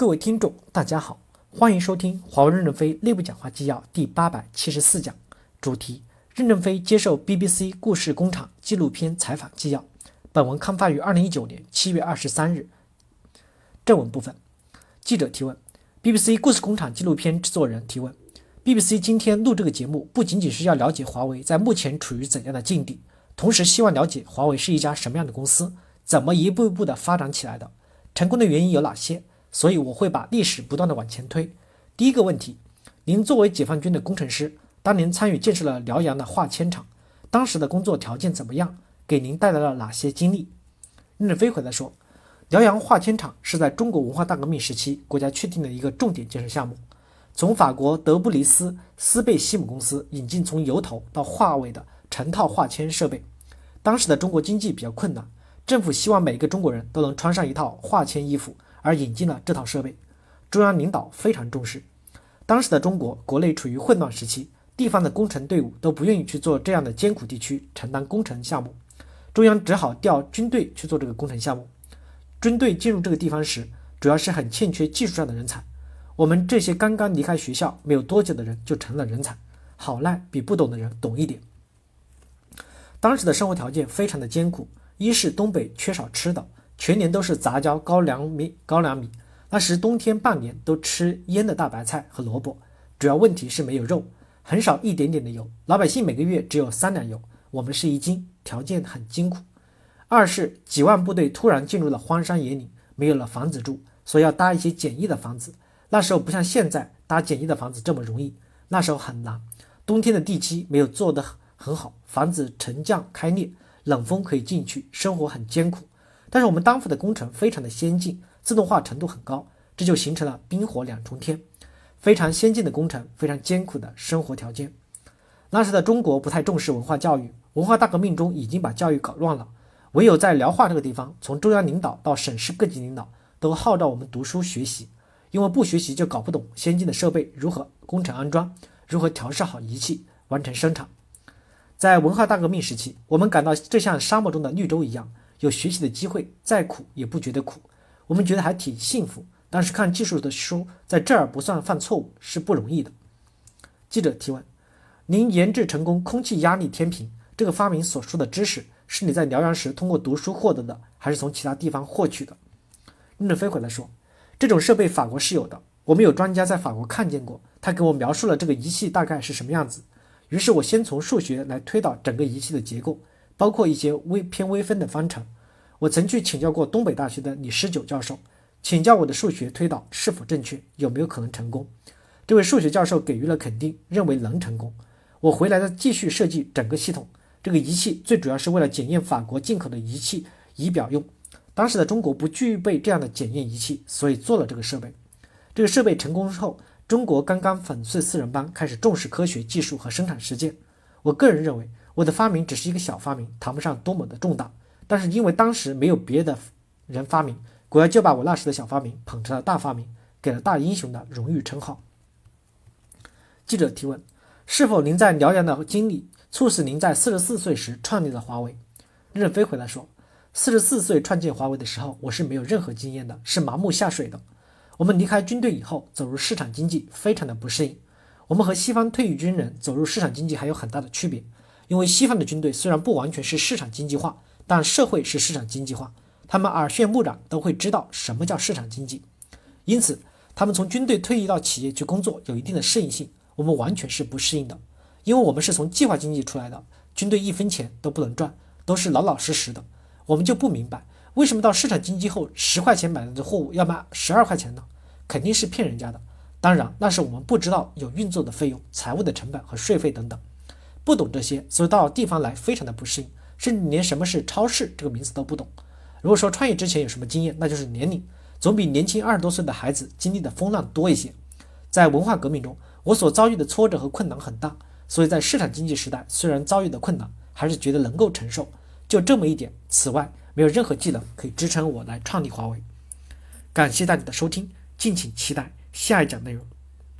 各位听众，大家好，欢迎收听华为任正非内部讲话纪要第八百七十四讲，主题：任正非接受 BBC 故事工厂纪录片采访纪要。本文刊发于二零一九年七月二十三日。正文部分，记者提问：BBC 故事工厂纪录片制作人提问：BBC 今天录这个节目，不仅仅是要了解华为在目前处于怎样的境地，同时希望了解华为是一家什么样的公司，怎么一步一步的发展起来的。成功的原因有哪些？所以我会把历史不断的往前推。第一个问题，您作为解放军的工程师，当年参与建设了辽阳的化纤厂，当时的工作条件怎么样？给您带来了哪些经历？任正非回答说，辽阳化纤厂是在中国文化大革命时期国家确定的一个重点建设项目，从法国德布里斯斯贝西姆公司引进从油头到化尾的成套化纤设备。当时的中国经济比较困难。政府希望每个中国人都能穿上一套化纤衣服，而引进了这套设备。中央领导非常重视。当时的中国国内处于混乱时期，地方的工程队伍都不愿意去做这样的艰苦地区承担工程项目，中央只好调军队去做这个工程项目。军队进入这个地方时，主要是很欠缺技术上的人才。我们这些刚刚离开学校没有多久的人就成了人才，好赖比不懂的人懂一点。当时的生活条件非常的艰苦。一是东北缺少吃的，全年都是杂交高粱米。高粱米那时冬天半年都吃腌的大白菜和萝卜，主要问题是没有肉，很少一点点的油。老百姓每个月只有三两油，我们是一斤，条件很艰苦。二是几万部队突然进入了荒山野岭，没有了房子住，所以要搭一些简易的房子。那时候不像现在搭简易的房子这么容易，那时候很难。冬天的地基没有做得很好，房子沉降开裂。冷风可以进去，生活很艰苦。但是我们当副的工程非常的先进，自动化程度很高，这就形成了冰火两重天，非常先进的工程，非常艰苦的生活条件。那时的中国不太重视文化教育，文化大革命中已经把教育搞乱了。唯有在辽化这个地方，从中央领导到省市各级领导都号召我们读书学习，因为不学习就搞不懂先进的设备如何工程安装，如何调试好仪器，完成生产。在文化大革命时期，我们感到这像沙漠中的绿洲一样，有学习的机会，再苦也不觉得苦，我们觉得还挺幸福。但是看技术的书，在这儿不算犯错误是不容易的。记者提问：您研制成功空气压力天平这个发明所说的知识，是你在辽阳时通过读书获得的，还是从其他地方获取的？任正非回来说：这种设备法国是有的，我们有专家在法国看见过，他给我描述了这个仪器大概是什么样子。于是我先从数学来推导整个仪器的结构，包括一些微偏微分的方程。我曾去请教过东北大学的李十九教授，请教我的数学推导是否正确，有没有可能成功。这位数学教授给予了肯定，认为能成功。我回来的继续设计整个系统。这个仪器最主要是为了检验法国进口的仪器仪表用。当时的中国不具备这样的检验仪器，所以做了这个设备。这个设备成功之后。中国刚刚粉碎四人帮，开始重视科学技术和生产实践。我个人认为，我的发明只是一个小发明，谈不上多么的重大。但是因为当时没有别的人发明，国家就把我那时的小发明捧成了大发明，给了大英雄的荣誉称号。记者提问：是否您在辽阳的经历促使您在四十四岁时创立了华为？任正非回答说：四十四岁创建华为的时候，我是没有任何经验的，是盲目下水的。我们离开军队以后，走入市场经济，非常的不适应。我们和西方退役军人走入市场经济还有很大的区别，因为西方的军队虽然不完全是市场经济化，但社会是市场经济化，他们耳濡目染都会知道什么叫市场经济，因此他们从军队退役到企业去工作有一定的适应性。我们完全是不适应的，因为我们是从计划经济出来的，军队一分钱都不能赚，都是老老实实的。我们就不明白。为什么到市场经济后，十块钱买的货物要卖十二块钱呢？肯定是骗人家的。当然，那是我们不知道有运作的费用、财务的成本和税费等等，不懂这些，所以到地方来非常的不适应，甚至连什么是超市这个名词都不懂。如果说创业之前有什么经验，那就是年龄，总比年轻二十多岁的孩子经历的风浪多一些。在文化革命中，我所遭遇的挫折和困难很大，所以在市场经济时代，虽然遭遇的困难，还是觉得能够承受。就这么一点。此外，没有任何技能可以支撑我来创立华为。感谢大家的收听，敬请期待下一讲内容。